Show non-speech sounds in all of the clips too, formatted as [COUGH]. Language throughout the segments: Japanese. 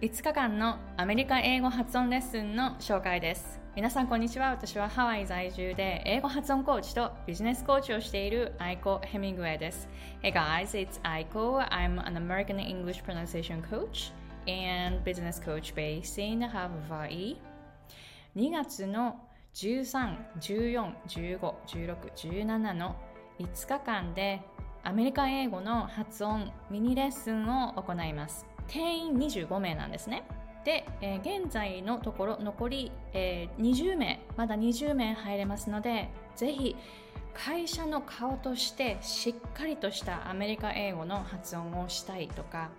5日間のアメリカ英語発音レッスンの紹介です。皆さんこんにちは。私はハワイ在住で英語発音コーチとビジネスコーチをしているアイコ・ヘミングウェイです。Hey guys, it's Aiko. I'm an American English pronunciation coach and business coach based in Hawaii. 2月の13、14、15、16、17の5日間でアメリカ英語の発音ミニレッスンを行います。定員25名なんですね。で、えー、現在のところ残り、えー、20名まだ20名入れますのでぜひ会社の顔としてしっかりとしたアメリカ英語の発音をしたいとか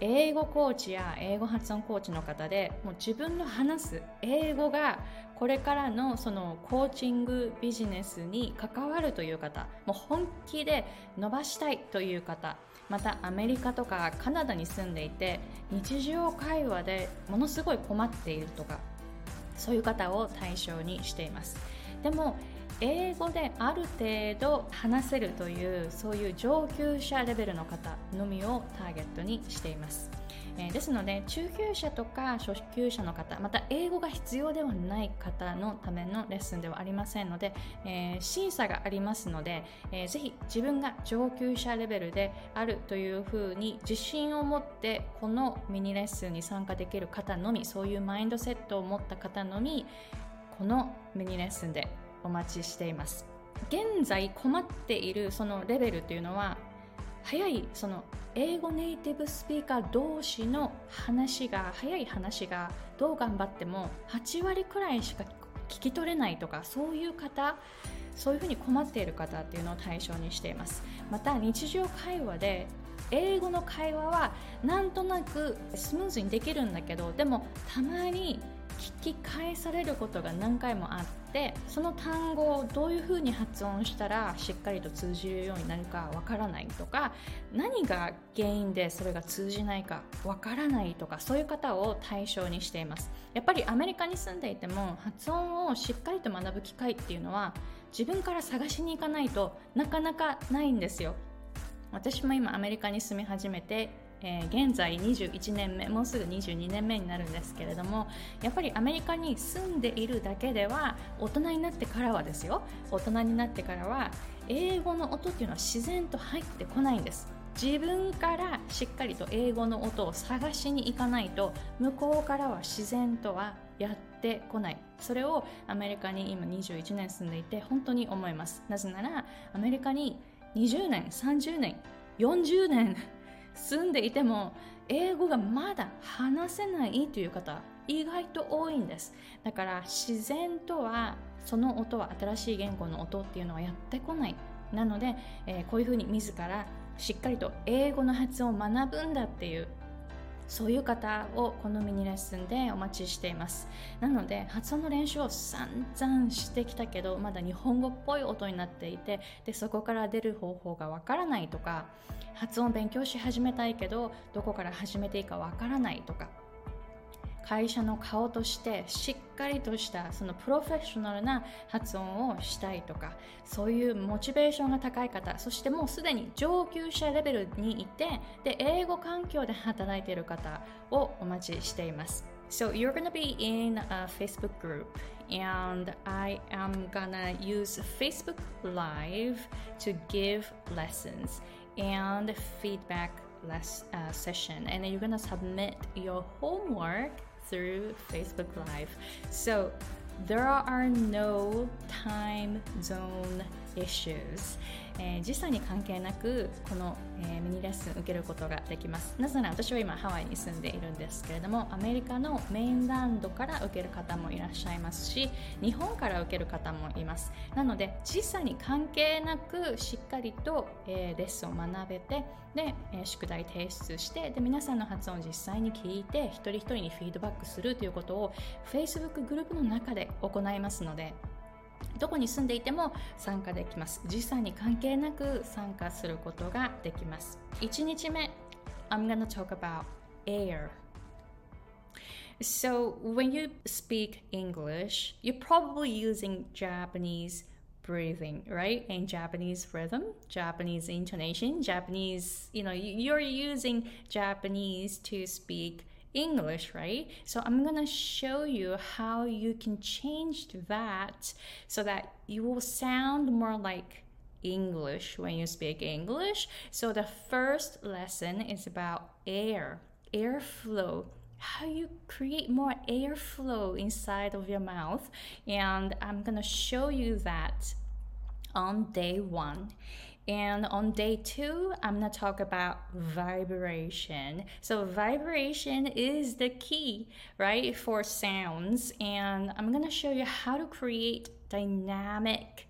英語コーチや英語発音コーチの方でもう自分の話す英語がこれからのそのコーチングビジネスに関わるという方もう本気で伸ばしたいという方またアメリカとかカナダに住んでいて日常会話でものすごい困っているとかそういう方を対象にしています。でも英語である程度話せるというそういう上級者レベルの方のみをターゲットにしています。えー、ですので中級者とか初級者の方また英語が必要ではない方のためのレッスンではありませんので、えー、審査がありますので、えー、ぜひ自分が上級者レベルであるというふうに自信を持ってこのミニレッスンに参加できる方のみそういうマインドセットを持った方のみこのミニレッスンでお待ちしています。現在困っているそのレベルというのは早いその英語ネイティブスピーカー同士の話が早い話がどう頑張っても8割くらいしか聞き取れないとかそういう方そういうふうに困っている方っていうのを対象にしています。また日常会話で英語の会話はなんとなくスムーズにできるんだけどでもたまに聞き返されることが何回もあってその単語をどういうふうに発音したらしっかりと通じるようになるかわからないとか何が原因でそれが通じないかわからないとかそういう方を対象にしています。やっぱりアメリカに住んでいても発音をしっかりと学ぶ機会っていうのは自分から探しに行かないとなかなかないんですよ。私も今アメリカに住み始めてえー、現在21年目もうすぐ22年目になるんですけれどもやっぱりアメリカに住んでいるだけでは大人になってからはですよ。大人になってからは英語の音っていうのは自然と入ってこないんです。自分からしっかりと英語の音を探しに行かないと向こうからは自然とはやってこない。それをアメリカに今21年住んでいて本当に思います。なぜならアメリカに20年30年40年住んでいても英語がまだ話せないという方意外と多いんです。だから自然とはその音は新しい言語の音っていうのはやってこない。なので、えー、こういうふうに自らしっかりと英語の発音を学ぶんだっていうそういう方をこのミニレッスンでお待ちしています。なので発音の練習を散々してきたけどまだ日本語っぽい音になっていてでそこから出る方法がわからないとか発音勉強し始めたいけどどこから始めていいかわからないとか会社の顔としてしっかりとしたそのプロフェッショナルな発音をしたいとかそういうモチベーションが高い方そしてもうすでに上級者レベルにいてで英語環境で働いている方をお待ちしています So you're gonna be in a Facebook group and I am gonna use Facebook Live to give lessons and feedback less uh, session and you're gonna submit your homework through Facebook Live. So there are no time zone issues. えー、時差に関係なくこの、えー、ミニレッスン受けることができますなぜなら私は今ハワイに住んでいるんですけれどもアメリカのメインランドから受ける方もいらっしゃいますし日本から受ける方もいますなので時差に関係なくしっかりと、えー、レッスンを学べてで、え、宿題提出してで皆さんの発音を実際に聞いて一人一人にフィードバックするということを Facebook グループの中で行いますのでどこに住んでいても参加できます。時差に関係なく参加することができます。1日目、I'm gonna talk about air. So, when you speak English, you're probably using Japanese breathing, right? And Japanese rhythm, Japanese intonation, Japanese, you know, you're using Japanese to speak English, right? So I'm gonna show you how you can change that so that you will sound more like English when you speak English. So the first lesson is about air, airflow. How you create more airflow inside of your mouth, and I'm gonna show you that on day one. And on day two, I'm gonna talk about vibration. So, vibration is the key, right, for sounds. And I'm gonna show you how to create dynamic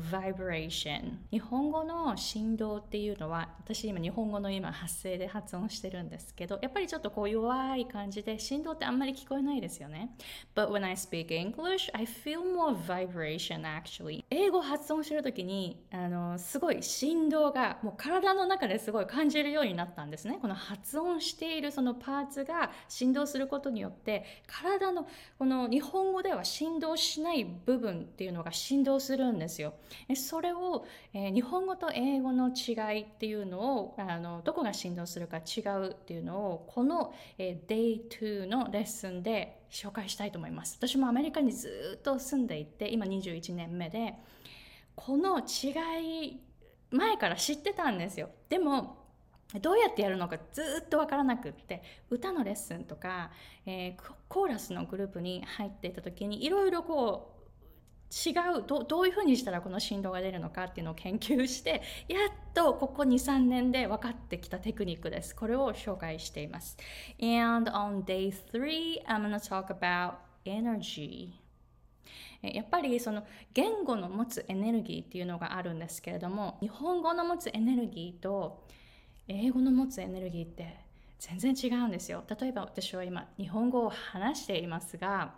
vibration. 日本語の振動っていうのは私今日本語の今発声で発音してるんですけどやっぱりちょっとこう弱い感じで振動ってあんまり聞こえないですよね。But when I speak English I feel more vibration actually. 英語発音してる時にあのすごい振動がもう体の中ですごい感じるようになったんですね。この発音しているそのパーツが振動することによって体のこの日本語では振動しない部分っていうのが振動するんですよ。それを、えー、日本語と英語の違いっていうのをあのどこが振動するか違うっていうのをこの、えー、Day2 のレッスンで紹介したいと思います。私もアメリカにずっと住んでいて今21年目でこの違い前から知ってたんですよ。でもどうやってやるのかずっと分からなくって歌のレッスンとか、えー、コーラスのグループに入っていた時にいろいろこう違う。どどういうふうにしたらこの振動が出るのかっていうのを研究して [LAUGHS] やっとここ23年で分かってきたテクニックです。これを紹介しています。And on day 3 I'm gonna talk about energy. やっぱりその言語の持つエネルギーっていうのがあるんですけれども日本語の持つエネルギーと英語の持つエネルギーって全然違うんですよ。例えば私は今日本語を話していますが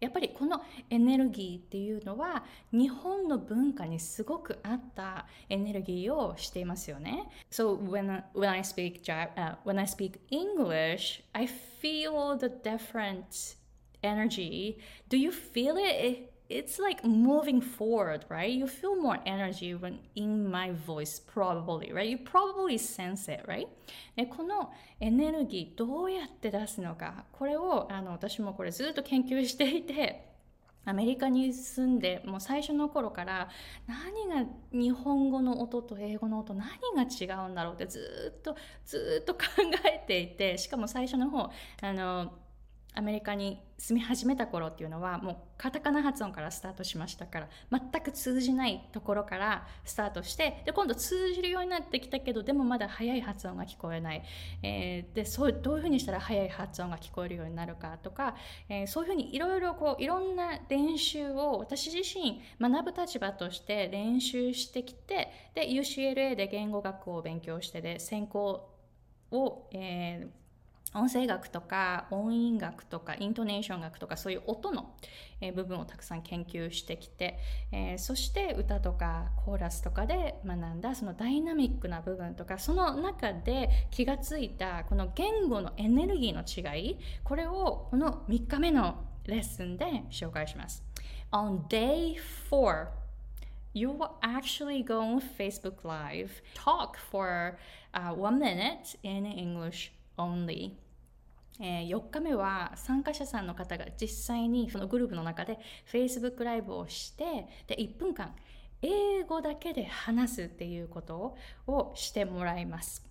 やっぱりこのエネルギーっていうのは日本の文化にすごく合ったエネルギーをしていますよね。So when, when, I, speak, uh, when I speak English, I feel the different energy. Do you feel it? It's like moving forward, right? You feel more energy when in my voice, probably, right? You probably sense it, right? でこのエネルギーどうやって出すのか、これをあの私もこれずっと研究していて、アメリカに住んでもう最初の頃から何が日本語の音と英語の音何が違うんだろうってずっとずっと考えていてしかも最初の方あのアメリカに住み始めた頃っていうのはもうカタカナ発音からスタートしましたから全く通じないところからスタートしてで今度通じるようになってきたけどでもまだ早い発音が聞こえない、えー、でそうどういうふうにしたら早い発音が聞こえるようになるかとか、えー、そういうふうにいろいろこういろんな練習を私自身学ぶ立場として練習してきてで UCLA で言語学を勉強してで専攻を、えー音声学とか音韻学とかイントネーション学とかそういう音の、部分をたくさん研究してきて、えー、そして歌とかコーラスとかで学んだそのダイナミックな部分とかその中で気がついたこの言語のエネルギーの違いこれをこの3日目のレッスンで紹介します。On day 4 you will actually go on Facebook Live, talk for uh, one minute in English. Only えー、4日目は参加者さんの方が実際にそのグループの中で Facebook ライブをしてで1分間英語だけで話すっていうことをしてもらいます。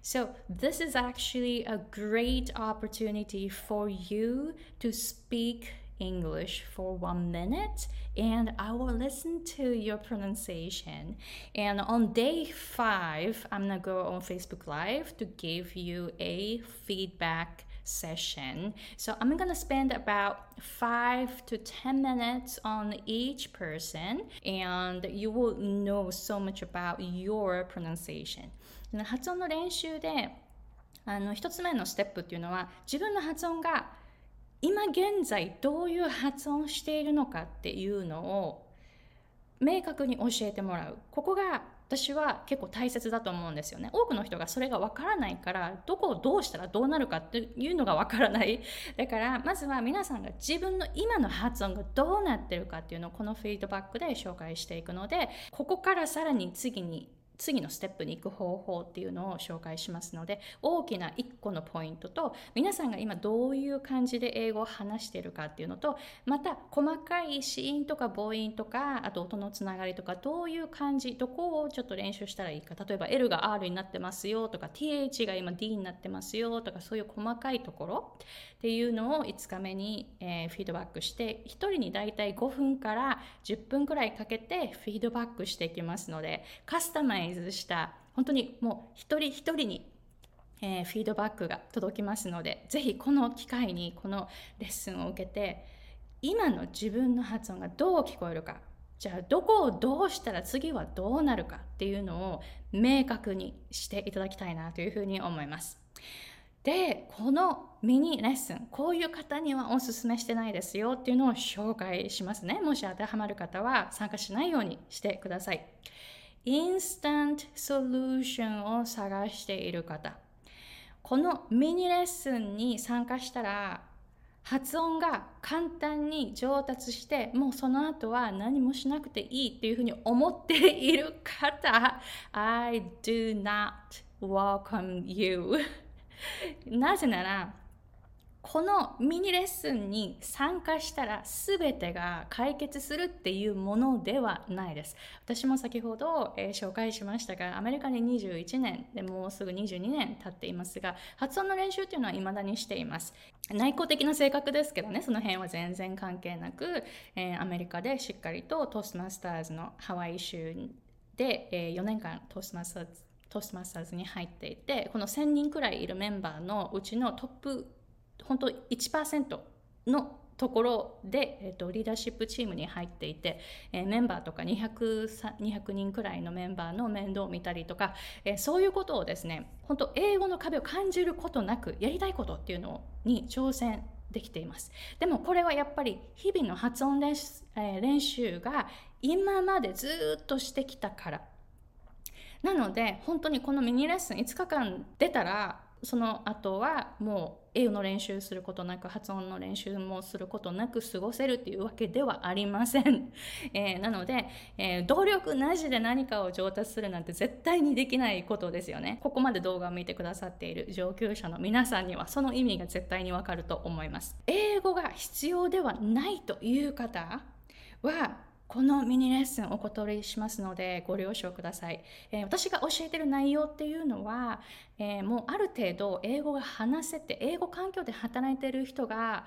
So, this is actually a great opportunity for you to speak English for one minute and I will listen to your pronunciation. And on day five, I'm gonna go on Facebook Live to give you a feedback session. So I'm gonna spend about five to 10 minutes on each person, and you will know so much about your pronunciation. 発音の練習であの一つ目のステップっていうのは自分の発音が 今現在どういう発音しているのかっていうのを明確に教えてもらう。ここが私は結構大切だと思うんですよね。多くの人がそれがわからないからどこをどうしたらどうなるかっていうのがわからない。だからまずは皆さんが自分の今の発音がどうなってるかっていうのをこのフィードバックで紹介していくのでここからさらに次に次のステップに行く方法っていうのを紹介しますので大きな1個のポイントと皆さんが今どういう感じで英語を話しているかっていうのとまた細かい子音とか母音とかあと音のつながりとかどういう感じどこをちょっと練習したらいいか例えば L が R になってますよとか TH が今 D になってますよとかそういう細かいところっていうのを5日目に、え、フィードバックして1人にだいたい5分から10分くらいかけてフィードバックしていきますのでカスタマイズした本当にもう一人一人にえー、フィードバックが届きますので、ぜひこの機会にこのレッスンを受けて、今の自分の発音がどう聞こえるか、じゃあどこをどうしたら次はどうなるかっていうのを明確にしていただきたいなというふうに思います。で、このミニレッスン、こういう方にはおすすめしてないですよっていうのを紹介しますね。もし当てはまる方は参加しないようにしてください。インスタントソリューションを探している方。このミニレッスンに参加したら発音が簡単に上達してもうその後は何もしなくていいっていうふうに思っている方 I do not welcome you なぜならこのミニレッスンに参加したら全てが解決するっていうものではないです。私も先ほど、えー、紹介しましたが、アメリカに21年でもうすぐ22年経っていますが、発音の練習っていうのは未だにしています。内向的な性格ですけどね、その辺は全然関係なく、えー、アメリカでしっかりとトーストマスターズのハワイ州で、えー、4年間トーストマスターズトーストマスターズに入っていて、この1000人くらいいるメンバーのうちのトップ本当1%のところで、えーと、リーダーシップチームに入っていて、えー、メンバーとか 200, 200人くらいのメンバーの面倒を見たりとか、えー、そういうことをですね本当英語の壁を感じることなくやりたいことっていうのに挑戦できています。でもこれはやっぱり日々の発音練習,、えー、練習が今までずっとしてきたから。なので本当にこのミニレッスン5日間出たらその後はもう英語の練習することなく発音の練習もすることなく過ごせるっていうわけではありません、[LAUGHS] えー、なので、えー、努力なしで何かを上達するなんて絶対にできないことですよね。ここまで動画を見てくださっている上級者の皆さんにはその意味が絶対にわかると思います。英語が必要ではないという方はこのミニレッスンお断りしますのでご了承ください、えー、私が教えてる内容っていうのは、えー、もうある程度英語が話せて英語環境で働いてる人が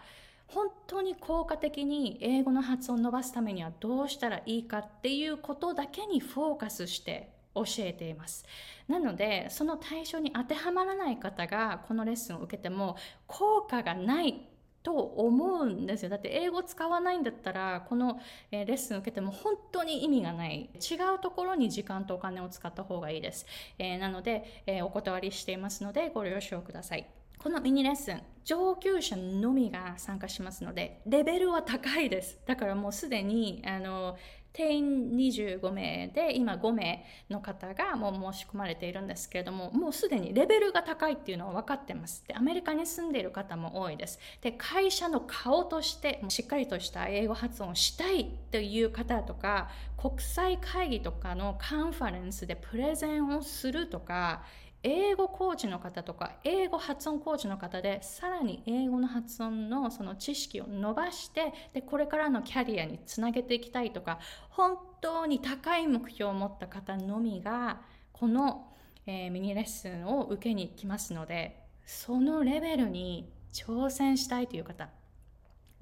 本当に効果的に英語の発音を伸ばすためにはどうしたらいいかっていうことだけにフォーカスして教えています。なのでその対象に当てはまらない方がこのレッスンを受けても効果がないと思うんですよ。だって英語使わないんだったらこの、レッスン受けても本当に意味がない。違うところに時間とお金を使った方がいいです、えー、なので、えー、お断りしていますのでご了承ください。このミニレッスン上級者のみが参加しますのでレベルは高いです。だからもうすでにあの定員25名で今5名の方がもう申し込まれているんですけれどももうすでにレベルが高いっていうのは分かってます。でアメリカに住んでいる方も多いです。で会社の顔としてしっかりとした英語発音をしたいという方とか国際会議とかのカンファレンスでプレゼンをするとか英語コーチの方とか英語発音コーチの方でさらに英語の発音のその知識を伸ばしてでこれからのキャリアにつなげていきたいとか本当に高い目標を持った方のみがこの、えー、ミニレッスンを受けに来ますのでそのレベルに挑戦したいという方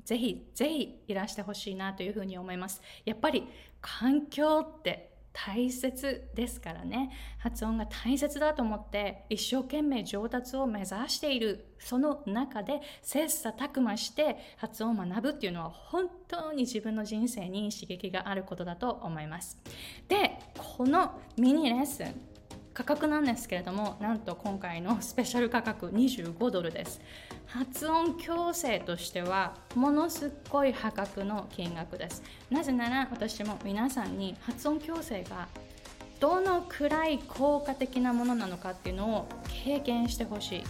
ぜひぜひいらしてほしいなというふうに思います。やっぱり環境って大切ですからね。発音が大切だと思って一生懸命上達を目指している。その中で切磋琢磨して発音を学ぶっていうのは本当に自分の人生に刺激があることだと思います。でこのミニレッスン。価格なんですけれどもなんと今回のスペシャル価格25ドルです。発音矯正としてはものすっごい破格の金額です。なぜなら私も皆さんに発音矯正がどのくらい効果的なものなのかっていうのを経験してほしい。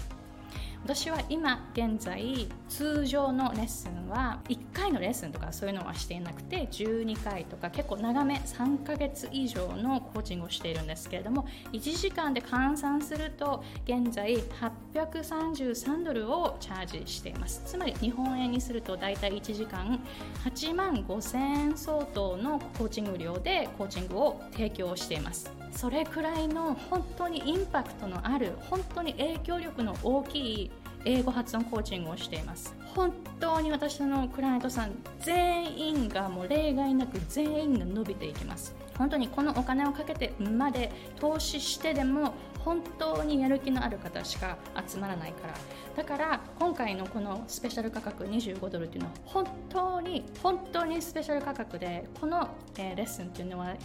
私は今現在通常のレッスンは1回のレッスンとかそういうのはしていなくて12回とか結構長め3ヶ月以上のコーチングをしているんですけれども1時間で換算すると現在833ドルをチャージしています。つまり日本円にすると大体1時間8万5000円相当のコーチング料でコーチングを提供しています。それくらいの本当にインパクトのある本当に影響力の大きい英語発音コーチングをしています。本当に私のクライアントさん全員がもう例外なく全員が伸びていきます。本当にこのお金をかけてまで投資してでも本当にやる気のある方しか集まらないから。だから今回のこのスペシャル価格25ドルっていうのは本当に本当にスペシャル価格でこの、レッスンっていうのは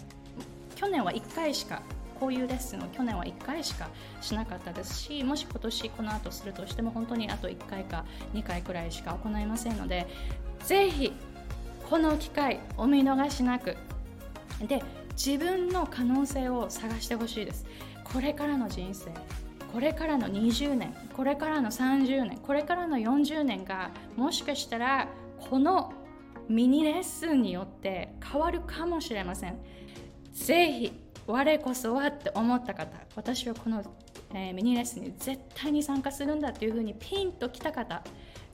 去年は1回しかこういうレッスンを去年は1回しかしなかったですしもし今年この後するとしても本当にあと1回か2回くらいしか行いませんのでぜひこの機会お見逃しなく。で自分の可能性を探してほしいです。これからの人生これからの20年これからの30年これからの40年がもしかしたらこのミニレッスンによって変わるかもしれません。ぜひ我こそはって思った方私はこの、えー、ミニレッスンに絶対に参加するんだというふうにピンときた方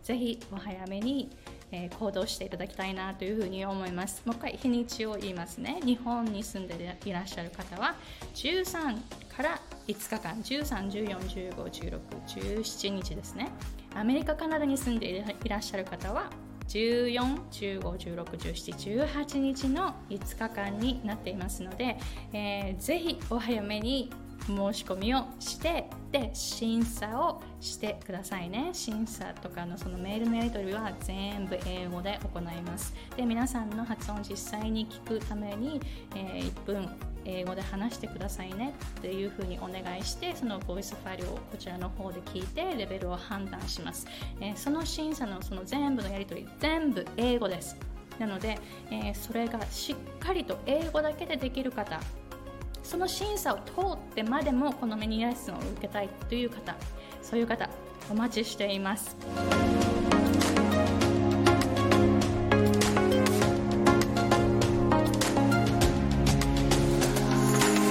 ぜひお早めに、えー、行動していただきたいなというふうに思います。もう一回日にちを言いますね。日本に住んでいらっしゃる方は13から5日間1314151617日ですね。アメリカカナダに住んでいらっしゃる方は14、15、16、17、18日の5日間になっていますので、えー、ぜひお早めに申し込みをしてで審査をしてくださいね。審査とかのそのメールのやり取りは全部英語で行います。で皆さんの発音を実際に聞くために、えー、1分英語で話してくださいね。っていうふうにお願いしてそのボイスファイルをこちらの方で聞いてレベルを判断します、えー、その審査のその全部のやり取り全部英語です。なので、えー、それがしっかりと英語だけでできる方その審査を通ってまでもこのミニレッスンを受けたいという方そういう方お待ちしています。